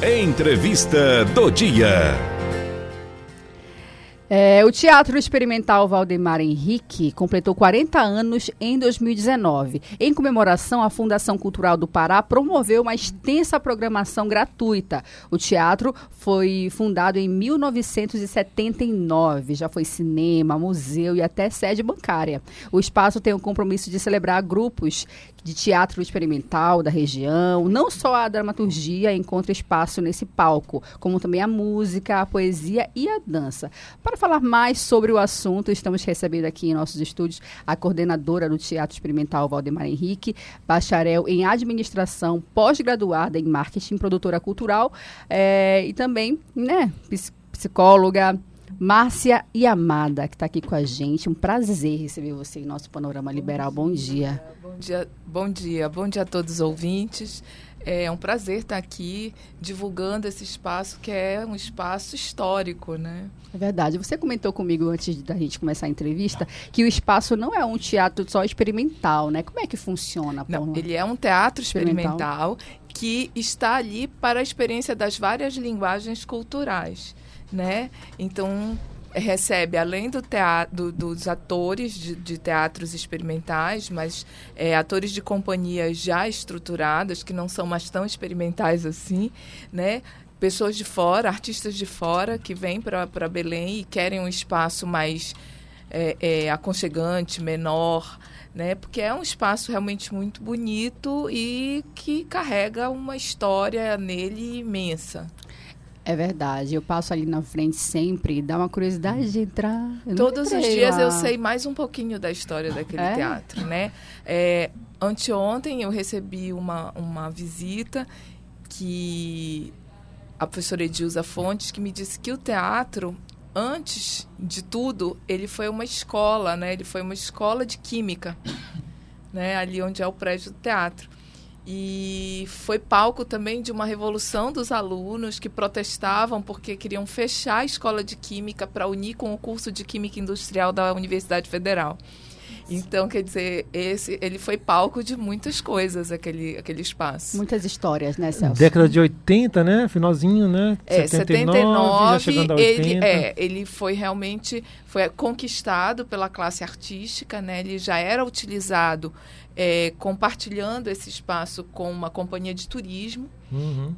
Entrevista do dia. É, o Teatro Experimental Valdemar Henrique completou 40 anos em 2019. Em comemoração, a Fundação Cultural do Pará promoveu uma extensa programação gratuita. O teatro foi fundado em 1979. Já foi cinema, museu e até sede bancária. O espaço tem o compromisso de celebrar grupos de teatro experimental da região. Não só a dramaturgia encontra espaço nesse palco, como também a música, a poesia e a dança. Para falar mais sobre o assunto, estamos recebendo aqui em nossos estúdios a coordenadora do Teatro Experimental, Valdemar Henrique, bacharel em administração, pós-graduada em marketing, produtora cultural é, e também né, psicóloga, Márcia Yamada, que está aqui com a gente. Um prazer receber você em nosso Panorama Liberal. Bom dia. Bom dia, bom dia, bom dia a todos os ouvintes. É um prazer estar aqui divulgando esse espaço que é um espaço histórico, né? É verdade. Você comentou comigo antes da gente começar a entrevista que o espaço não é um teatro só experimental, né? Como é que funciona? Não, ele é um teatro experimental, experimental que está ali para a experiência das várias linguagens culturais né? Então recebe além do teatro, do, dos atores de, de, teatros experimentais, mas é, atores de companhias já estruturadas que não são mais tão experimentais assim, né? Pessoas de fora, artistas de fora que vêm para Belém e querem um espaço mais é, é, aconchegante, menor, né? Porque é um espaço realmente muito bonito e que carrega uma história nele imensa. É verdade. Eu passo ali na frente sempre, dá uma curiosidade de entrar. Eu Todos os dias lá. eu sei mais um pouquinho da história daquele é? teatro, né? É, anteontem eu recebi uma, uma visita que a professora Edilza Fontes que me disse que o teatro antes de tudo ele foi uma escola, né? Ele foi uma escola de química, né? Ali onde é o prédio do teatro e foi palco também de uma revolução dos alunos que protestavam porque queriam fechar a escola de química para unir com o curso de química industrial da Universidade Federal. Então, quer dizer, esse, ele foi palco de muitas coisas, aquele, aquele espaço. Muitas histórias, né, Celso? Década de 80, né? Finalzinho, né? É, 79, 79 já chegando a 80. Ele, é, ele foi realmente foi conquistado pela classe artística, né? Ele já era utilizado é, compartilhando esse espaço com uma companhia de turismo. Uhum.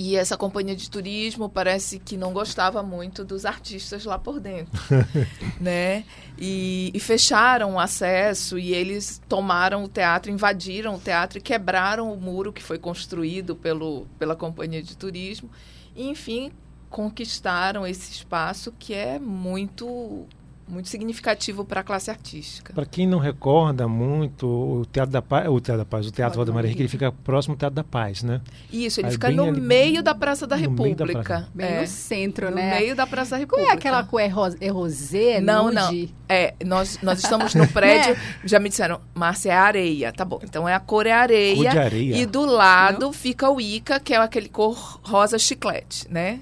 E essa companhia de turismo parece que não gostava muito dos artistas lá por dentro, né? E, e, fecharam o acesso e eles tomaram o teatro, invadiram o teatro e quebraram o muro que foi construído pelo, pela companhia de turismo. E, enfim, conquistaram esse espaço que é muito muito significativo para a classe artística. Para quem não recorda muito, o Teatro da Paz, o Teatro da Paz, o Teatro Valdemar Henrique, ele fica próximo ao Teatro da Paz, né? Isso, ele Aí fica no ali, meio da Praça da República. Da praça. Bem é, no centro, no né? No meio da Praça da República. Qual é aquela cor? É, é rosé? Não, nude? não. É, nós, nós estamos no prédio, é. já me disseram, Márcia, é areia. Tá bom, então é a cor é areia. Cor de areia. E do lado não. fica o Ica, que é aquele cor rosa chiclete, né?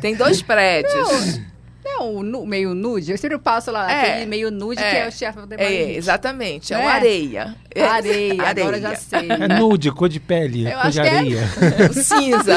Tem dois prédios. Não. Não, nu, meio nude. Eu sempre passo lá, é, aquele meio nude é, que é o chefe do É, exatamente. É, é o areia. É. Areia, areia, agora já sei. É nude, cor de pele, Eu cor de é areia. É cinza.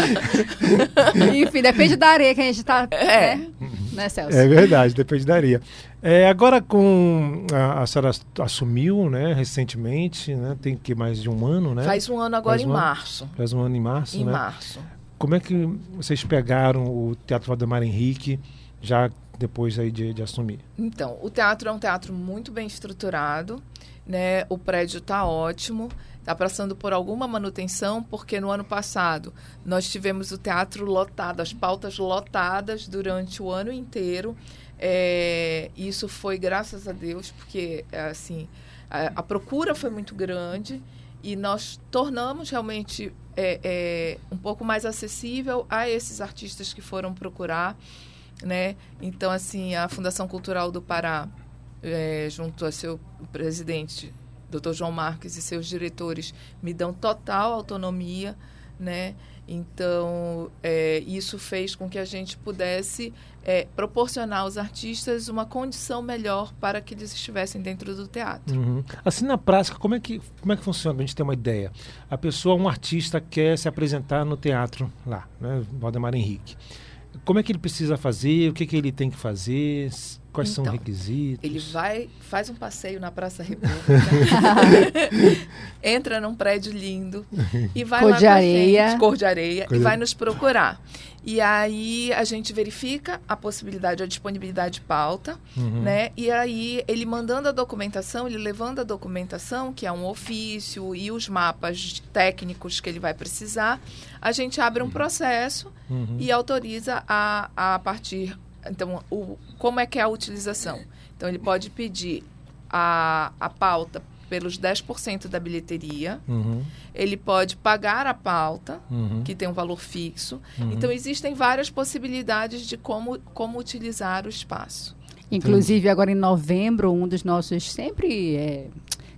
Enfim, depende da areia que a gente tá. É. Né, né Celso? É verdade, depende da areia. É, agora com a, a senhora assumiu, né, recentemente, né, tem que mais de um ano, né? Faz um ano agora em março. Faz um ano em março, em né? Em março. Como é que vocês pegaram o Teatro Valdemar Henrique, já depois aí de, de assumir? Então, o teatro é um teatro muito bem estruturado, né? O prédio está ótimo, está passando por alguma manutenção, porque no ano passado nós tivemos o teatro lotado, as pautas lotadas durante o ano inteiro. É, isso foi graças a Deus, porque assim a, a procura foi muito grande e nós tornamos realmente é, é, um pouco mais acessível a esses artistas que foram procurar né? Então, assim, a Fundação Cultural do Pará, é, junto a seu presidente, Dr. João Marques, e seus diretores, me dão total autonomia, né? Então, é, isso fez com que a gente pudesse é, proporcionar aos artistas uma condição melhor para que eles estivessem dentro do teatro. Uhum. Assim, na prática, como é, que, como é que funciona? Para a gente ter uma ideia. A pessoa, um artista, quer se apresentar no teatro lá, né? Valdemar Henrique. Como é que ele precisa fazer? O que, que ele tem que fazer? Quais então, são os requisitos? Ele vai, faz um passeio na Praça República, entra num prédio lindo e vai cor lá de areia. Gente, cor de areia, cor e vai nos procurar. E aí a gente verifica a possibilidade, a disponibilidade de pauta, uhum. né? E aí ele mandando a documentação, ele levando a documentação, que é um ofício e os mapas técnicos que ele vai precisar, a gente abre um processo uhum. e autoriza a, a partir então, o, como é que é a utilização? Então, ele pode pedir a, a pauta pelos 10% da bilheteria. Uhum. Ele pode pagar a pauta, uhum. que tem um valor fixo. Uhum. Então, existem várias possibilidades de como, como utilizar o espaço. Inclusive, agora em novembro, um dos nossos sempre é,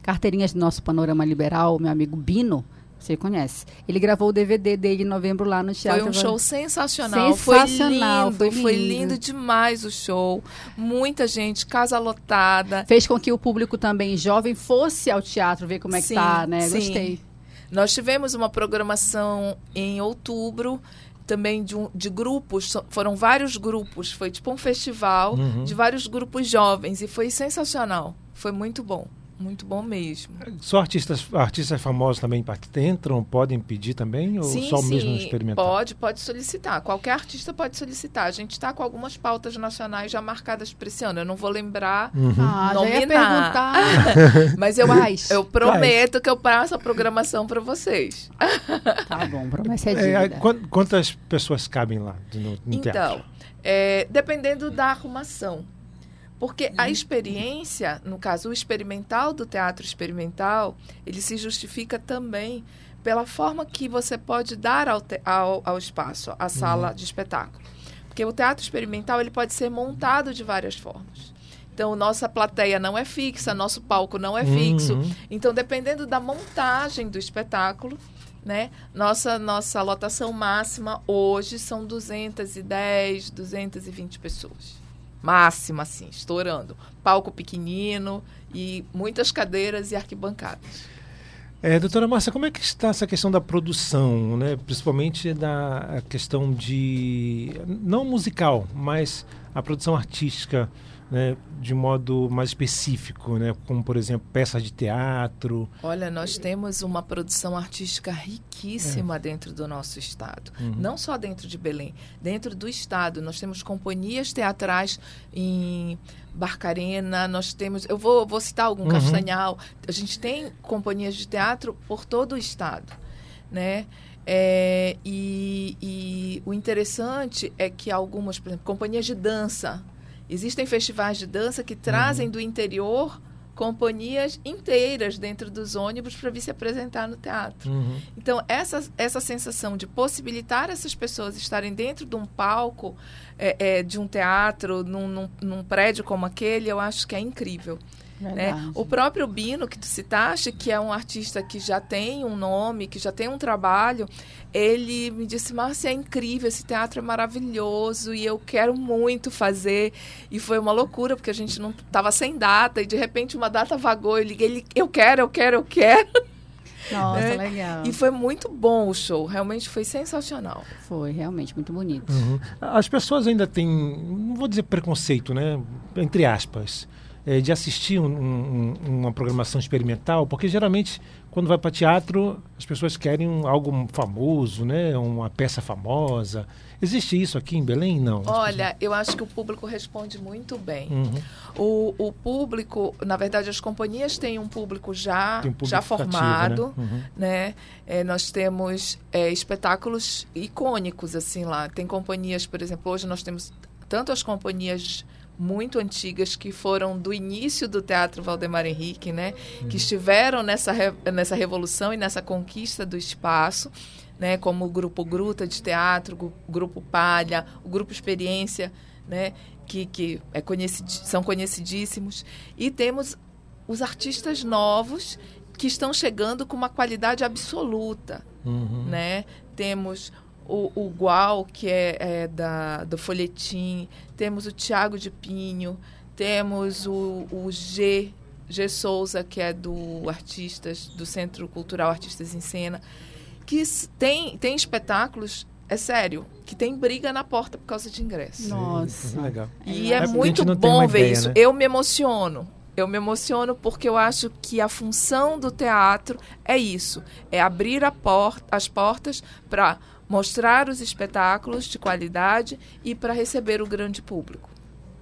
carteirinhas do nosso panorama liberal, meu amigo Bino, você conhece. Ele gravou o DVD dele em novembro lá no teatro. Foi um show sensacional. Sensacional. Foi lindo, foi lindo. Foi lindo demais o show. Muita gente, casa lotada. Fez com que o público também jovem fosse ao teatro ver como é que sim, tá, né? Sim. Gostei. Nós tivemos uma programação em outubro também de, um, de grupos, foram vários grupos, foi tipo um festival uhum. de vários grupos jovens e foi sensacional, foi muito bom. Muito bom mesmo. Só artistas, artistas famosos também entram, podem pedir também? Ou sim, só sim, mesmo experimentar? Pode, pode solicitar. Qualquer artista pode solicitar. A gente está com algumas pautas nacionais já marcadas para esse ano. Eu não vou lembrar uhum. ah, nominar. Mas eu, eu prometo que eu passo a programação para vocês. Tá bom, promessa é, é Quantas pessoas cabem lá no, no então, teatro? É, dependendo da arrumação. Porque a experiência, no caso, o experimental do teatro experimental, ele se justifica também pela forma que você pode dar ao, te, ao, ao espaço, à sala uhum. de espetáculo. Porque o teatro experimental ele pode ser montado de várias formas. Então, nossa plateia não é fixa, nosso palco não é uhum. fixo. Então, dependendo da montagem do espetáculo, né? Nossa, nossa lotação máxima hoje são 210, 220 pessoas máxima, assim, estourando. Palco pequenino e muitas cadeiras e arquibancadas. É, doutora Márcia, como é que está essa questão da produção, né? principalmente da questão de, não musical, mas a produção artística né, de modo mais específico, né, como por exemplo peças de teatro. Olha, nós temos uma produção artística riquíssima é. dentro do nosso estado, uhum. não só dentro de Belém, dentro do estado nós temos companhias teatrais em Barcarena, nós temos, eu vou, vou citar algum, uhum. Castanhal, a gente tem companhias de teatro por todo o estado, né? É, e, e o interessante é que algumas, por exemplo, companhias de dança, Existem festivais de dança que trazem uhum. do interior companhias inteiras dentro dos ônibus para vir se apresentar no teatro. Uhum. Então, essa, essa sensação de possibilitar essas pessoas estarem dentro de um palco, é, é, de um teatro, num, num, num prédio como aquele, eu acho que é incrível. Né? O próprio Bino, que tu citaste, que é um artista que já tem um nome, que já tem um trabalho, ele me disse, Márcia, é incrível, esse teatro é maravilhoso e eu quero muito fazer. E foi uma loucura, porque a gente não estava sem data e de repente uma data vagou. Eu liguei, ele, eu quero, eu quero, eu quero. Nossa, né? legal. E foi muito bom o show, realmente foi sensacional. Foi, realmente, muito bonito. Uhum. As pessoas ainda têm, não vou dizer preconceito, né? Entre aspas é, de assistir um, um, uma programação experimental, porque geralmente quando vai para teatro as pessoas querem um, algo famoso, né, uma peça famosa. Existe isso aqui em Belém? Não. Olha, eu acho que o público responde muito bem. Uhum. O, o, público, na verdade, as companhias têm um público já, um público já formado, né? Uhum. né? É, nós temos é, espetáculos icônicos assim lá. Tem companhias, por exemplo, hoje nós temos tanto as companhias muito antigas que foram do início do Teatro Valdemar Henrique, né? Uhum. Que estiveram nessa, nessa revolução e nessa conquista do espaço, né? Como o Grupo Gruta de Teatro, o Grupo Palha, o Grupo Experiência, né? Que, que é conhecid, são conhecidíssimos. E temos os artistas novos que estão chegando com uma qualidade absoluta. uhum. né? Temos o, o Gual, que é, é, da, do Folhetim, temos o Tiago de Pinho, temos o, o G, G Souza, que é do Artistas, do Centro Cultural Artistas em Cena, que tem, tem espetáculos é sério, que tem briga na porta por causa de ingresso. Nossa. Legal. E é, é muito bom ver ideia, isso. Né? Eu me emociono. Eu me emociono porque eu acho que a função do teatro é isso: é abrir porta, as portas para mostrar os espetáculos de qualidade e para receber o grande público.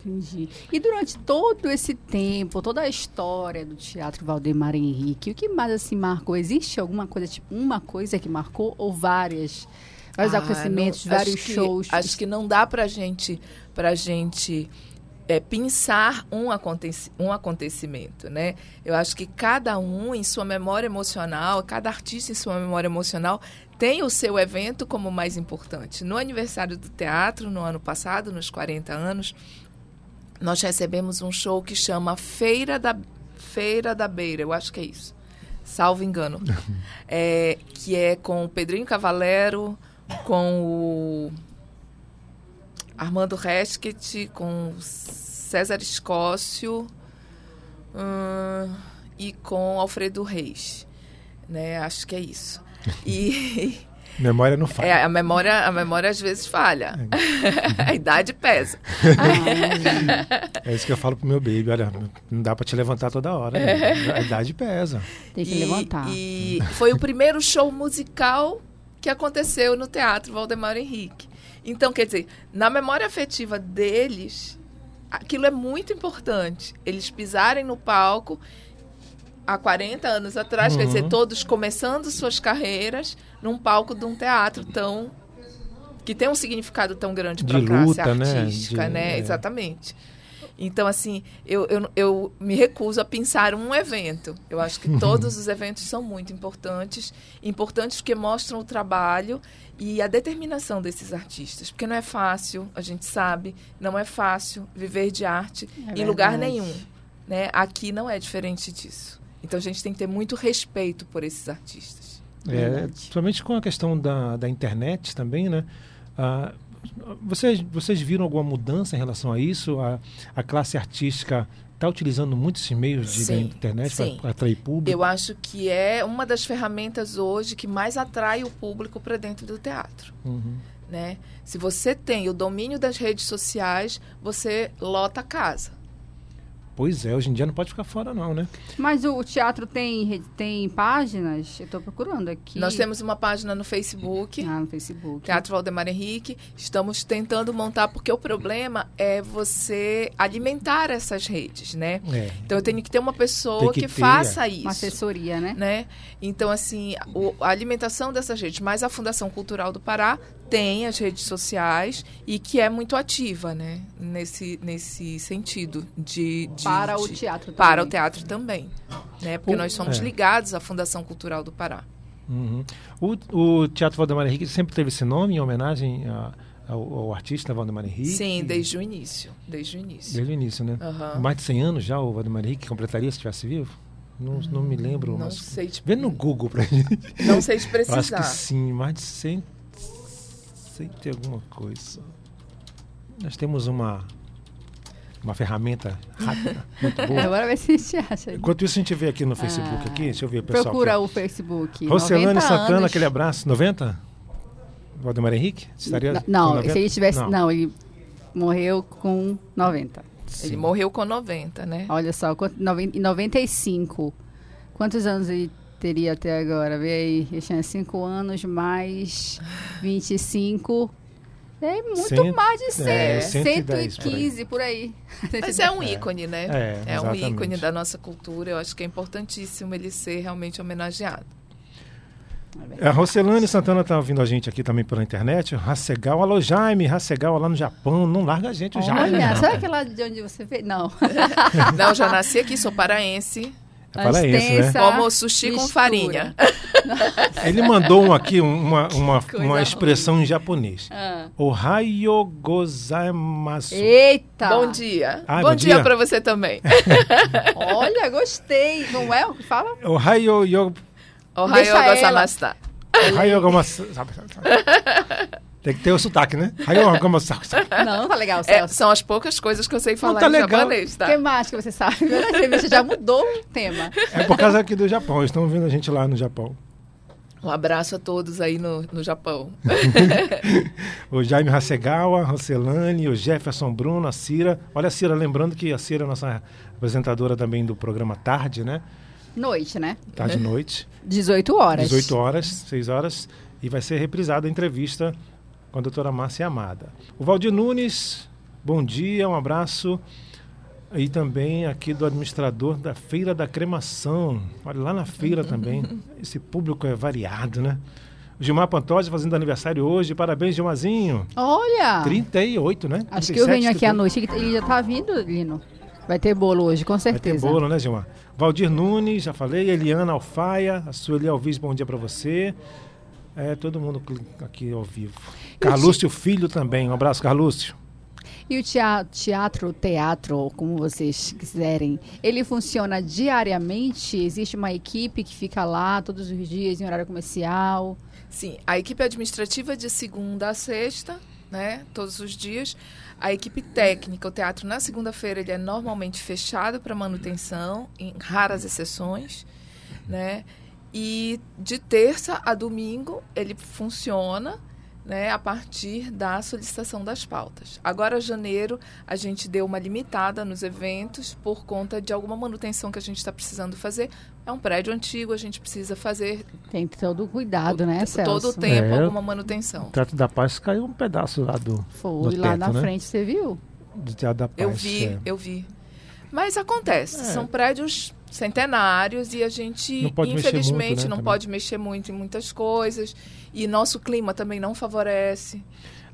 Entendi. E durante todo esse tempo, toda a história do Teatro Valdemar Henrique, o que mais assim marcou? Existe alguma coisa, tipo, uma coisa que marcou ou várias? Vários ah, acontecimentos, não, vários acho shows? Que, acho que não dá pra gente, pra gente é, pensar um, aconteci um acontecimento, né? Eu acho que cada um, em sua memória emocional, cada artista em sua memória emocional, tem o seu evento como mais importante. No aniversário do teatro, no ano passado, nos 40 anos, nós recebemos um show que chama Feira da, Feira da Beira, eu acho que é isso, salvo engano, é, que é com o Pedrinho Cavalero, com o Armando Resket, com César Escócio hum, e com Alfredo Reis. Né? Acho que é isso. E Memória não falha. É, a memória, a memória às vezes falha. É. a idade pesa. é isso que eu falo pro meu baby, olha, não dá para te levantar toda hora. Né? A idade pesa. Tem que e, levantar. E foi o primeiro show musical que aconteceu no Teatro Valdemar Henrique. Então, quer dizer, na memória afetiva deles, aquilo é muito importante. Eles pisarem no palco há 40 anos atrás, uhum. quer dizer, uhum. todos começando suas carreiras num palco de um teatro tão que tem um significado tão grande para a classe né? artística, né? De, né? É. Exatamente. Então, assim, eu, eu, eu me recuso a pensar um evento. Eu acho que todos os eventos são muito importantes. Importantes porque mostram o trabalho e a determinação desses artistas. Porque não é fácil, a gente sabe, não é fácil viver de arte é em lugar nenhum. Né? Aqui não é diferente disso. Então, a gente tem que ter muito respeito por esses artistas. É, principalmente com a questão da, da internet também, né? Ah, vocês, vocês viram alguma mudança em relação a isso? A, a classe artística está utilizando muito esses meios de, sim, internet para atrair público? Eu acho que é uma das ferramentas hoje que mais atrai o público para dentro do teatro. Uhum. Né? Se você tem o domínio das redes sociais, você lota a casa. Pois é, hoje em dia não pode ficar fora não, né? Mas o, teatro tem, tem páginas? Eu estou procurando aqui. Nós temos uma página no Facebook. Ah, no Facebook. Teatro Valdemar Henrique. Estamos tentando montar, porque o problema é você alimentar essas redes, né? É. Então eu tenho que ter uma pessoa que, que faça isso. Uma assessoria, né? né? Então, assim, o, a alimentação dessas redes, mais a Fundação Cultural do Pará tem as redes sociais e que é muito ativa, né? Nesse, nesse sentido de, de para de, o teatro também. para o teatro também, né? Porque o, nós somos é. ligados à Fundação Cultural do Pará. Uhum. O, o Teatro Valdemar Henrique sempre teve esse nome em homenagem a, ao, ao, artista Valdemar Henrique? Sim, desde o início. Desde o início. Desde o início, né? Uhum. Mais de 100 anos já o Valdemar Henrique completaria se estivesse vivo? Não, não me lembro. Não sei. Te... Vê no Google pra gente. Não sei te precisar. acho que sim, mais de 100 sei ter alguma coisa. Nós temos uma uma ferramenta rápida, muito boa. Agora vai se se acha. Enquanto isso, a gente vê aqui no Facebook, ah, aqui, deixa eu ver o pessoal. Procura aqui. o Facebook. Rocelane Santana, anos. aquele abraço. 90? Valdemar Henrique? Estaria não, se ele tivesse. Não. não. ele morreu com 90. Sim. Ele morreu com 90, né? Olha só, em 95. Quantos anos ele teria até agora? Vê aí, tinha 5 anos mais 25. É muito Cent... mais de 100. É, 115 por aí. Mas é um ícone, né? É, é um ícone da nossa cultura. Eu acho que é importantíssimo ele ser realmente homenageado. A Rocelane Santana está ouvindo a gente aqui também pela internet. Racegal, alô Jaime, Racegal lá no Japão. Não larga a gente, o Jaime. Olha, sabe aquela de onde você veio? Não. não, já nasci aqui, sou paraense. É paraense, né? Como sushi mistura. com farinha. Ele mandou um aqui uma, uma, uma expressão em japonês. Ah. Ohayo gozaimasu. Eita! Bom dia. Ah, bom, bom, dia, dia para você também. Olha, gostei. Não é o que fala? Ohayo yo... Ohayo gozaimasu. Tem que ter o sotaque, né? Não, tá legal, É, Celso. são as poucas coisas que eu sei falar tá em legal. japonês, O tá? que mais que você sabe? A entrevista já mudou o tema. É por causa aqui do Japão. Eles estão vendo a gente lá no Japão. Um abraço a todos aí no, no Japão. O Jaime Hasegawa, a Rocelane, o Jefferson Bruno, a Cira. Olha a Cira, lembrando que a Cira é nossa apresentadora também do programa Tarde, né? Noite, né? Tarde e noite. 18 horas. 18 horas, 6 horas. E vai ser reprisada a entrevista com a doutora Márcia Amada. O Valdir Nunes, bom dia, um abraço. E também aqui do administrador da Feira da Cremação. Olha, lá na feira também. Esse público é variado, né? O Gilmar Pantoja fazendo aniversário hoje. Parabéns, Gilmarzinho. Olha! 38, né? Acho que eu venho 37, aqui à noite. Ele já tá vindo, Lino. Vai ter bolo hoje, com Vai ter certeza. bolo, né, Gilmar? Valdir Nunes, já falei. Eliana Alfaia, a Sueli Alves, bom dia para você. É, todo mundo aqui ao vivo. Carlúcio Filho também. Um abraço, Carlúcio. E o teatro, teatro, como vocês quiserem, ele funciona diariamente? Existe uma equipe que fica lá todos os dias em horário comercial? Sim, a equipe administrativa de segunda a sexta, né, todos os dias. A equipe técnica, o teatro na segunda-feira ele é normalmente fechado para manutenção, em raras exceções, né? E de terça a domingo ele funciona, né, a partir da solicitação das pautas. Agora janeiro a gente deu uma limitada nos eventos por conta de alguma manutenção que a gente está precisando fazer. É um prédio antigo, a gente precisa fazer Tem todo o cuidado, né, Celso? todo o tempo É. alguma manutenção. O Teatro da Paz caiu um pedaço lá do, Foi do lá teto, na né? frente, você viu? do Teatro da Paz. Eu vi, é. eu vi. Mas acontece, É. são prédios centenários e a gente, Não infelizmente, muito, né, não também. pode mexer muito em muitas coisas. E nosso clima também não favorece.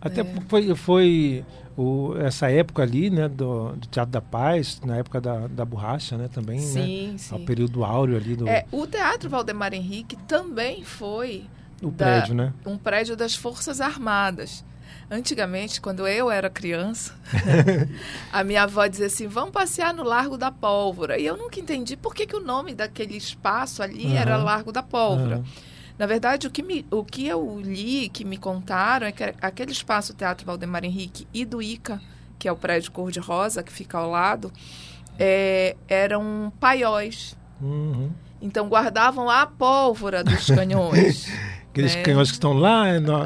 Até É. porque foi, foi o, essa época ali, né, do, do Teatro da Paz, na época da, da borracha, né, também, né? sim, O sim. período áureo ali do É, o Teatro Valdemar Henrique também foi o da- prédio, né? um prédio das Forças Armadas. Antigamente, quando eu era criança, a minha avó dizia assim: vamos passear no Largo da Pólvora. E eu nunca entendi por que, que o nome daquele espaço ali era Aham. Largo da Pólvora. Aham. Na verdade, o que, me, o que eu li, que me contaram, é que aquele espaço Teatro Valdemar Henrique e do ICA, que é o prédio cor-de-rosa, que fica ao lado, é, eram paióis. Uhum. Então, guardavam a pólvora dos canhões. Aqueles É. canhões que estão lá no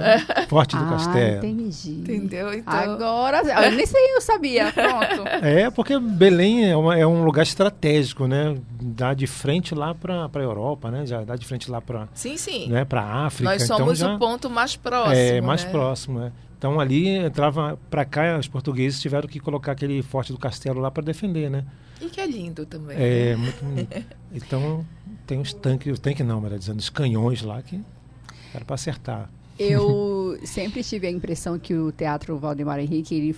Forte do ah, Castelo. entendi. entendeu? Então, Agora, eu nem sei, eu sabia. Pronto. É, porque Belém é, uma- é um lugar estratégico, né? Dá de frente lá para a Europa, né? Já dá de frente lá para sim, sim. né? para África. Nós então somos já o ponto mais próximo. é mais né? próximo, né? Então ali entrava para cá, os portugueses tiveram que colocar aquele Forte do Castelo lá para defender, né? E que é lindo também. É muito bonito. Então tem os tanques, os tanques não, melhor dizendo, os canhões lá que era para acertar. Eu sempre tive a impressão que o Teatro Valdemar Henrique ele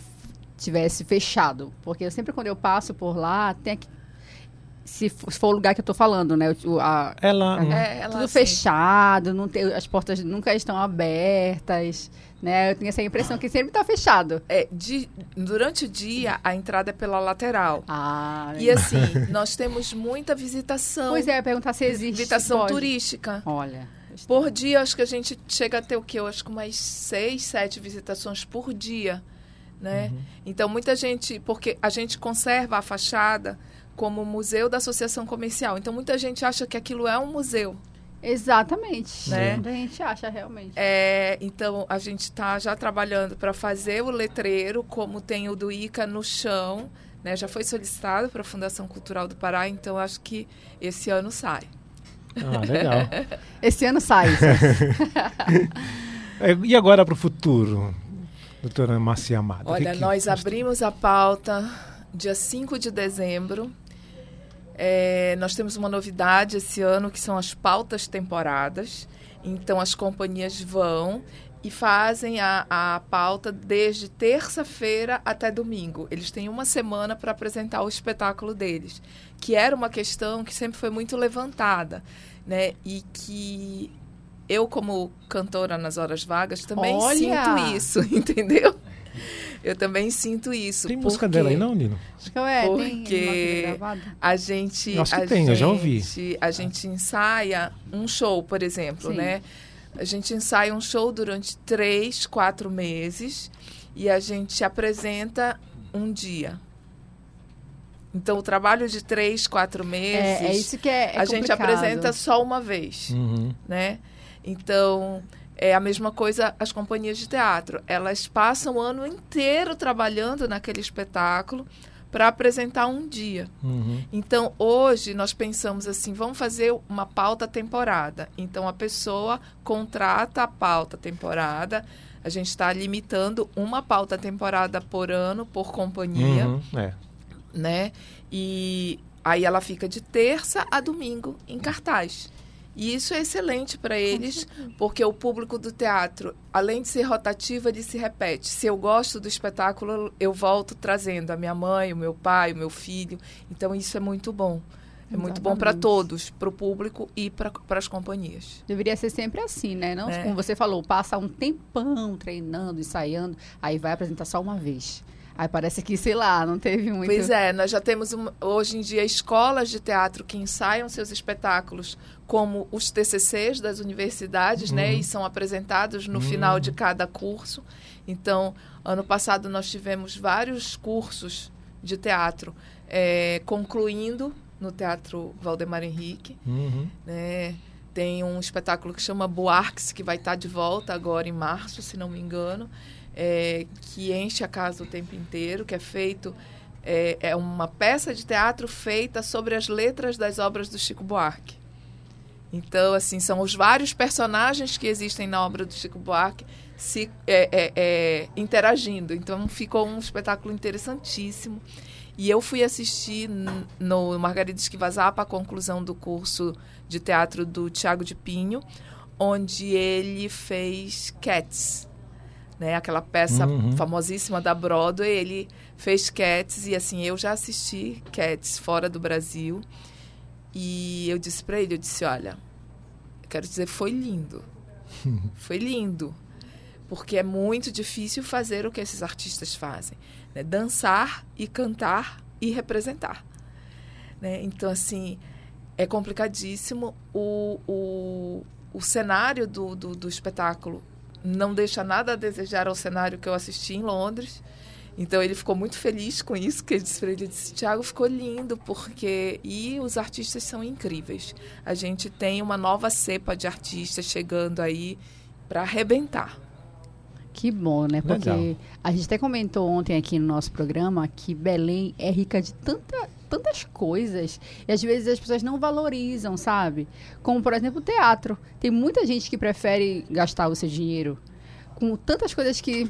tivesse fechado, porque eu sempre quando eu passo por lá, tem aqui, se for o lugar que eu tô falando, né, o- a- Ela É, ela, tudo assim, fechado, não tem, as portas nunca estão abertas, né? Eu tenho essa impressão que sempre está fechado. é, de- durante o dia, a entrada é pela lateral. Ah, E assim, nós temos muita visitação. pois é, eu ia perguntar se existe. Visitação pode. turística. Olha. Por dia, acho que a gente chega a ter o quê? Eu acho que umas seis, sete visitações por dia, né? Então, muita gente... Porque a gente conserva a fachada como museu da associação comercial. Então, muita gente acha que aquilo é um museu. Exatamente. Né? Muita gente acha realmente. É, então, a gente está já trabalhando para fazer o letreiro, como tem o do ICA no chão. Né? Já foi solicitado para a Fundação Cultural do Pará, então acho que esse ano sai. Ah, legal. Esse ano sai. É, e agora para o futuro, doutora Márcia Amada? Olha, que que nós abrimos a pauta dia 5 de dezembro. É, nós temos uma novidade esse ano, que são as pautas temporadas. Então, as companhias vão e fazem a, a pauta desde terça-feira até domingo. Eles têm uma semana para apresentar o espetáculo deles, que era uma questão que sempre foi muito levantada, né? E que eu, como cantora nas horas vagas, também Olha! sinto isso, entendeu? Eu também sinto isso. Tem música dela aí, não, Nino? Acho que é, tem uma Porque- gravada. A gente. Eu acho que a tem, eu já ouvi. gente- A gente ensaia um show, por exemplo, Sim. né? A gente ensaia um show durante três, quatro meses e a gente apresenta um dia. Então, o trabalho de três, quatro meses. É, é isso que é, é A gente apresenta só uma vez. Uhum. Né? Então, é a mesma coisa as companhias de teatro. Elas passam o ano inteiro trabalhando naquele espetáculo para apresentar um dia. Uhum. Então, hoje, nós pensamos assim: vamos fazer uma pauta temporada. Então, a pessoa contrata a pauta temporada. A gente está limitando uma pauta temporada por ano, por companhia. Uhum. É. Né? E aí ela fica de terça a domingo em cartaz. E isso é excelente para eles, porque o público do teatro, além de ser rotativo, ele se repete. Se eu gosto do espetáculo, eu volto trazendo a minha mãe, o meu pai, o meu filho. Então isso é muito bom. É muito bom para todos, para o público e para as companhias. Deveria ser sempre assim, né? Não, é. como você falou, passa um tempão treinando, ensaiando, aí vai apresentar só uma vez. Aí parece que, sei lá, não teve muito. Pois é, nós já temos um, hoje em dia escolas de teatro que ensaiam seus espetáculos como os TCCs das universidades, né, uhum. né? E são apresentados no uhum. final de cada curso. Então, ano passado nós tivemos vários cursos de teatro é, concluindo no Teatro Valdemar Henrique, uhum. né? Tem um espetáculo que chama Boarques, que vai estar de volta agora em março, se não me engano é, que enche a casa o tempo inteiro, que é feito é, é, uma peça de teatro feita sobre as letras das obras do Chico Buarque. Então, assim, são os vários personagens que existem na obra do Chico Buarque se é, é, é interagindo. Então, ficou um espetáculo interessantíssimo. E eu fui assistir no Margarida Esquivazapa a conclusão do curso de teatro do Tiago de Pinho, onde ele fez Cats né? Aquela peça uhum. famosíssima da Broadway, ele fez Cats e assim, eu já assisti Cats fora do Brasil. E eu disse para ele, eu disse, olha, quero dizer, foi lindo. foi lindo. Porque é muito difícil fazer o que esses artistas fazem, né? Dançar e cantar e representar. Né? Então, assim, é complicadíssimo. O, o, o cenário do, do, do espetáculo não deixa nada a desejar ao cenário que eu assisti em Londres. Então ele ficou muito feliz com isso, que ele disse para ele, disse, Tiago, ficou lindo, porque... E os artistas são incríveis. A gente tem uma nova cepa de artistas chegando aí para arrebentar. Que bom, né? Porque Legal. a gente até comentou ontem aqui no nosso programa que Belém é rica de tanta, tantas coisas e às vezes as pessoas não valorizam, sabe? Como, por exemplo, o teatro. Tem muita gente que prefere gastar o seu dinheiro com tantas coisas que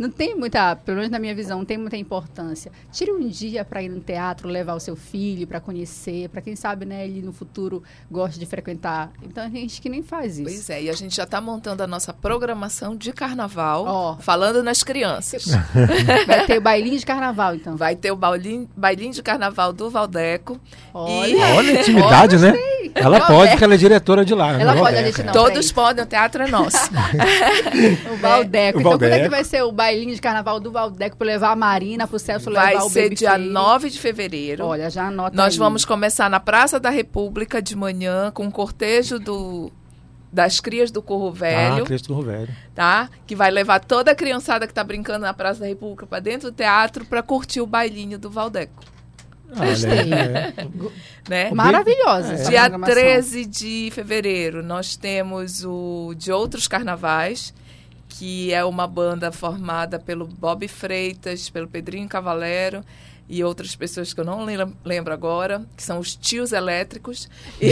não tem muita, pelo menos na minha visão, não tem muita importância. Tire um dia para ir no teatro, levar o seu filho para conhecer, para quem sabe, né, ele no futuro gosta de frequentar. Então a gente que nem faz isso. Pois é, e a gente já está montando a nossa programação de carnaval, oh. falando nas crianças. Vai ter o bailinho de carnaval, então. Vai ter o bailinho, bailinho de carnaval do Valdeco. Olha, e... Olha a intimidade, né? Ela pode, porque ela é diretora de lá. Ela né? pode, a gente não. Todos podem, o teatro é nosso. o Valdeco. Então, quando é que vai ser o bailinho de carnaval do Valdeco para levar a Marina, para o Celso levar vai o Vai ser dia 9 de fevereiro. Olha, já anota Nós aí. vamos começar na Praça da República de manhã com o cortejo do das crias do Corro Velho. Ah, crias do Corro Velho. Tá? Que vai levar toda a criançada que está brincando na Praça da República para dentro do teatro para curtir o bailinho do Valdeco. Gostei. É. né? Maravilhosa. É. Dia 13 de fevereiro, nós temos o de outros carnavais, que é uma banda formada pelo Bob Freitas, pelo Pedrinho Cavalero e outras pessoas que eu não lembro agora, que são os tios elétricos e,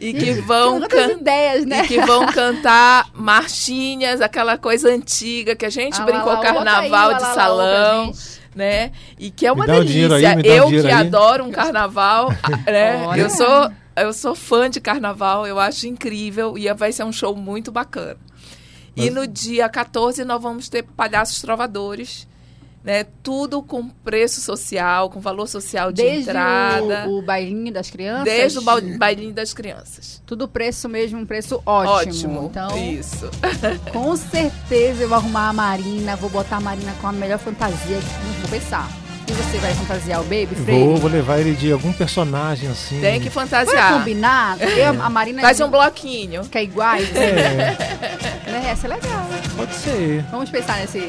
e que vão ideias, né? e que vão cantar marchinhas, aquela coisa antiga que a gente ah, brincou lá, lá, carnaval aí, de lá, salão. Né? E que é uma delícia. Aí, eu um que aí. adoro um carnaval, né? Eu sou eu sou fã de carnaval, eu acho incrível e vai ser um show muito bacana. Mas... E no dia 14 nós vamos ter palhaços trovadores. Né, tudo com preço social, com valor social de desde entrada. O, o bailinho das crianças? Desde o bailinho das crianças. Tudo preço mesmo, um preço ótimo. Ótimo, então, isso. com certeza eu vou arrumar a Marina, vou botar a Marina com a melhor fantasia, vou pensar. E você vai fantasiar o Baby, Freire? Vou, vou levar ele de algum personagem assim. Tem que fantasiar. Vai combinar? Eu, a Marina... Faz um bloquinho. Que é iguais. É. Né? Essa é legal. Pode ser. Vamos pensar nesse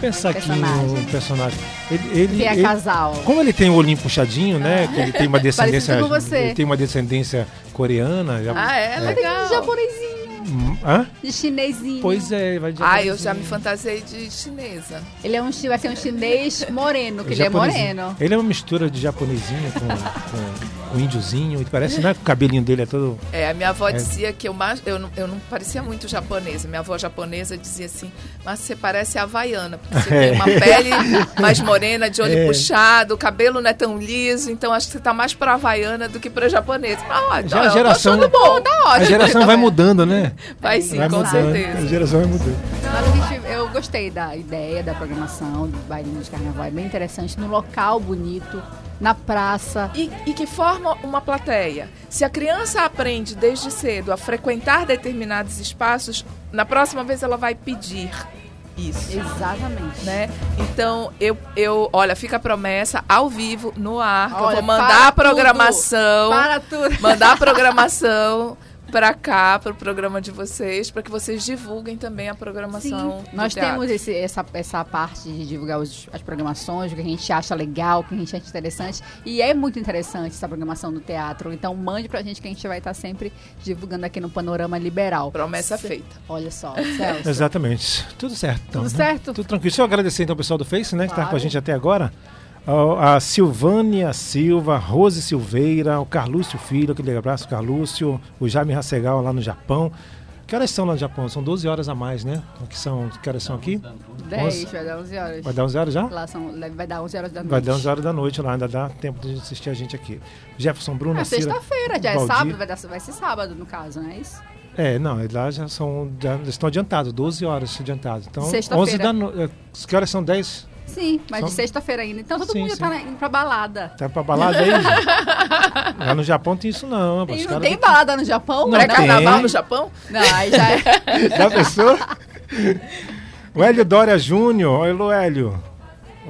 pensar aqui no personagem. Ele, ele, que é ele, casal. Como ele tem o olhinho puxadinho, né? Que ele tem uma descendência... Ele tem uma descendência coreana. Já, ah, é? é. Legal. Japonesinho. Hã? De chinesinho. Pois é, vai de Ah, eu já me fantasiei de chinesa. Ele é um, vai ser um chinês moreno, que ele é moreno. Ele é uma mistura de japonesinho com, com um índiozinho. Parece, né? O cabelinho dele é todo. É, a minha avó é. dizia que eu, eu, não, eu não parecia muito japonesa. Minha avó japonesa dizia assim: Mas você parece havaiana, porque você é. tem uma pele mais morena, de olho é. puxado, o cabelo não é tão liso, então acho que você tá mais pra havaiana do que pra japonesa. Ah, Já a geração, bom, tá ótimo. A geração vai mudando, né? Vai sim, vai com mudando, certeza. A geração vai mudando. Mas, eu gostei da ideia da programação do bailinho de carnaval. É bem interessante, no local bonito, na praça. E, e, que forma uma plateia. Se a criança aprende desde cedo a frequentar determinados espaços, na próxima vez ela vai pedir isso. Exatamente. Né? Então, eu, eu, olha, fica a promessa ao vivo, no ar, olha, eu vou mandar a programação. Tudo. Para tudo. Mandar a programação para cá, para o programa de vocês, para que vocês divulguem também a programação. Sim. Nós teatro. temos esse, essa, essa parte de divulgar os, as programações, o que a gente acha legal, o que a gente acha interessante. E é muito interessante essa programação do teatro. Então mande para a gente que a gente vai estar sempre divulgando aqui no Panorama Liberal. Promessa C feita. Olha só, Celso. Exatamente. Tudo certo. Então, Tudo né? certo? Tudo tranquilo. Deixa eu agradecer então ao pessoal do Face, né, claro. que está com a gente até agora a Silvânia Silva, Rose Silveira, o Carlúcio Filho, aquele abraço, Carlúcio, o Jaime Rassegal lá no Japão. Que horas são lá no Japão? São 12 horas a mais, né? Que, são, que horas são aqui? 10, vai dar 11 horas. Vai dar 11 horas já? Lá são, vai dar 11 horas da noite. Vai dar 11 horas da noite lá, ainda dá tempo de assistir a gente aqui. Jefferson Bruno, É sexta-feira, já é Valdir. é sábado, vai, dar, vai ser sábado no caso, não é isso? É, não, lá já são, já estão adiantados, 12 horas adiantados. Então, 11 da noite. Eh, que horas são 10? Sim, mas Só... de sexta-feira ainda. Então todo sim, mundo sim. tá indo pra balada. Tá pra balada aí? Lá no Japão tem isso não. Tem, não tem balada no Japão? Não, Pré-carnaval no Japão? Não, aí já é. Já pensou? o Hélio Dória Júnior. Oi, Hélio.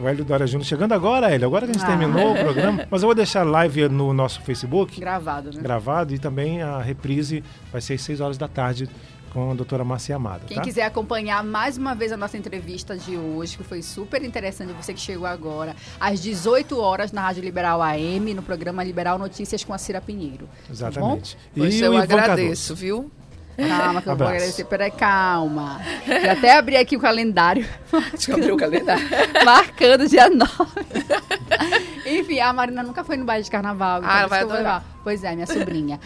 O Hélio Dória Júnior chegando agora, Hélio. Agora que a gente ah. terminou o programa. Mas eu vou deixar a live no nosso Facebook. Gravado, né? Gravado. E também a reprise vai ser às 6 horas da tarde com a doutora Marcia Amada. Quem tá? quiser acompanhar mais uma vez a nossa entrevista de hoje, que foi super interessante, você que chegou agora, às 18 horas na Rádio Liberal AM, no programa Liberal Notícias com a Cira Pinheiro. Tá Exatamente. Tá e eu agradeço, viu? Calma, que eu vou agradecer. Peraí, calma. Já até abri aqui o calendário. Deixa eu abrir o calendário. Marcando dia 9. Enfim, a Marina nunca foi no baile de carnaval. Ah, então ela vai adorar. Pois é, minha sobrinha.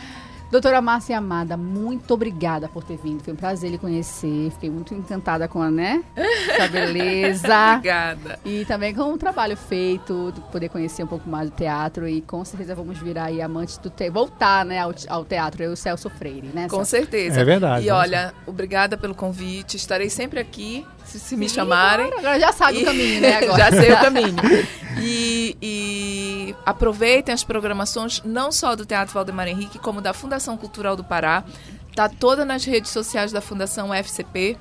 Doutora Márcia Amada, muito obrigada por ter vindo. Foi um prazer lhe conhecer. Fiquei muito encantada com a, né? a beleza. obrigada. E também com o trabalho feito, poder conhecer um pouco mais do teatro. E com certeza vamos virar aí amantes do teatro. Voltar, né, ao, ao, teatro, eu e o Celso Freire, né? Com certeza. É verdade. E olha, obrigada pelo convite. Estarei sempre aqui, se, se me chamarem. Claro, agora já sabe e... o caminho, né? Agora. já sei o caminho. E, e, aproveitem as programações não só do Teatro Valdemar Henrique, como da Fundação Cultural do Pará. Tá toda nas redes sociais da Fundação FCP,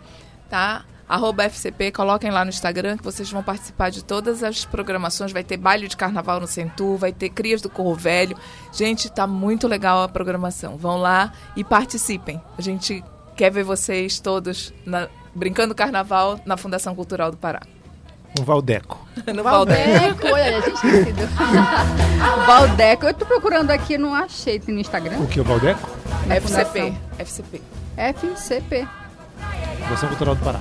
tá? Arroba FCP, coloquem lá no Instagram que vocês vão participar de todas as programações. Vai ter baile de carnaval no Centur, vai ter Crias do Corro Velho. Gente, tá muito legal a programação. Vão lá e participem. A gente quer ver vocês todos na, brincando carnaval na Fundação Cultural do Pará. Um Valdeco. no Valdeco, olha, a gente esquecido. Valdeco, eu tô procurando aqui, não achei. Tem no Instagram? O que, o Valdeco? FCP. FCP. FCP. Fundação Cultural do Pará.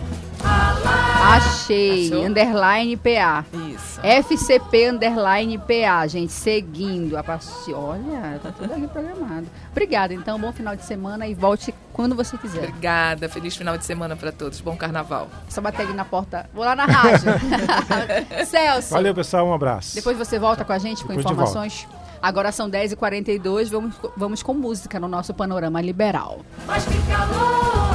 Achei. Achou? Underline PA. Isso. FCP underline PA, gente. Seguindo a partir. Olha, tá tudo aqui programado. Obrigada, então. Bom final de semana e volte quando você quiser. Obrigada. Feliz final de semana para todos. Bom carnaval. Só bater aqui na porta. Vou lá na rádio. Celso. Valeu, pessoal. Um abraço. Depois você volta com a gente com Depois informações. Agora são 10h42. Vamos, vamos com música no nosso panorama liberal. Mas que calor!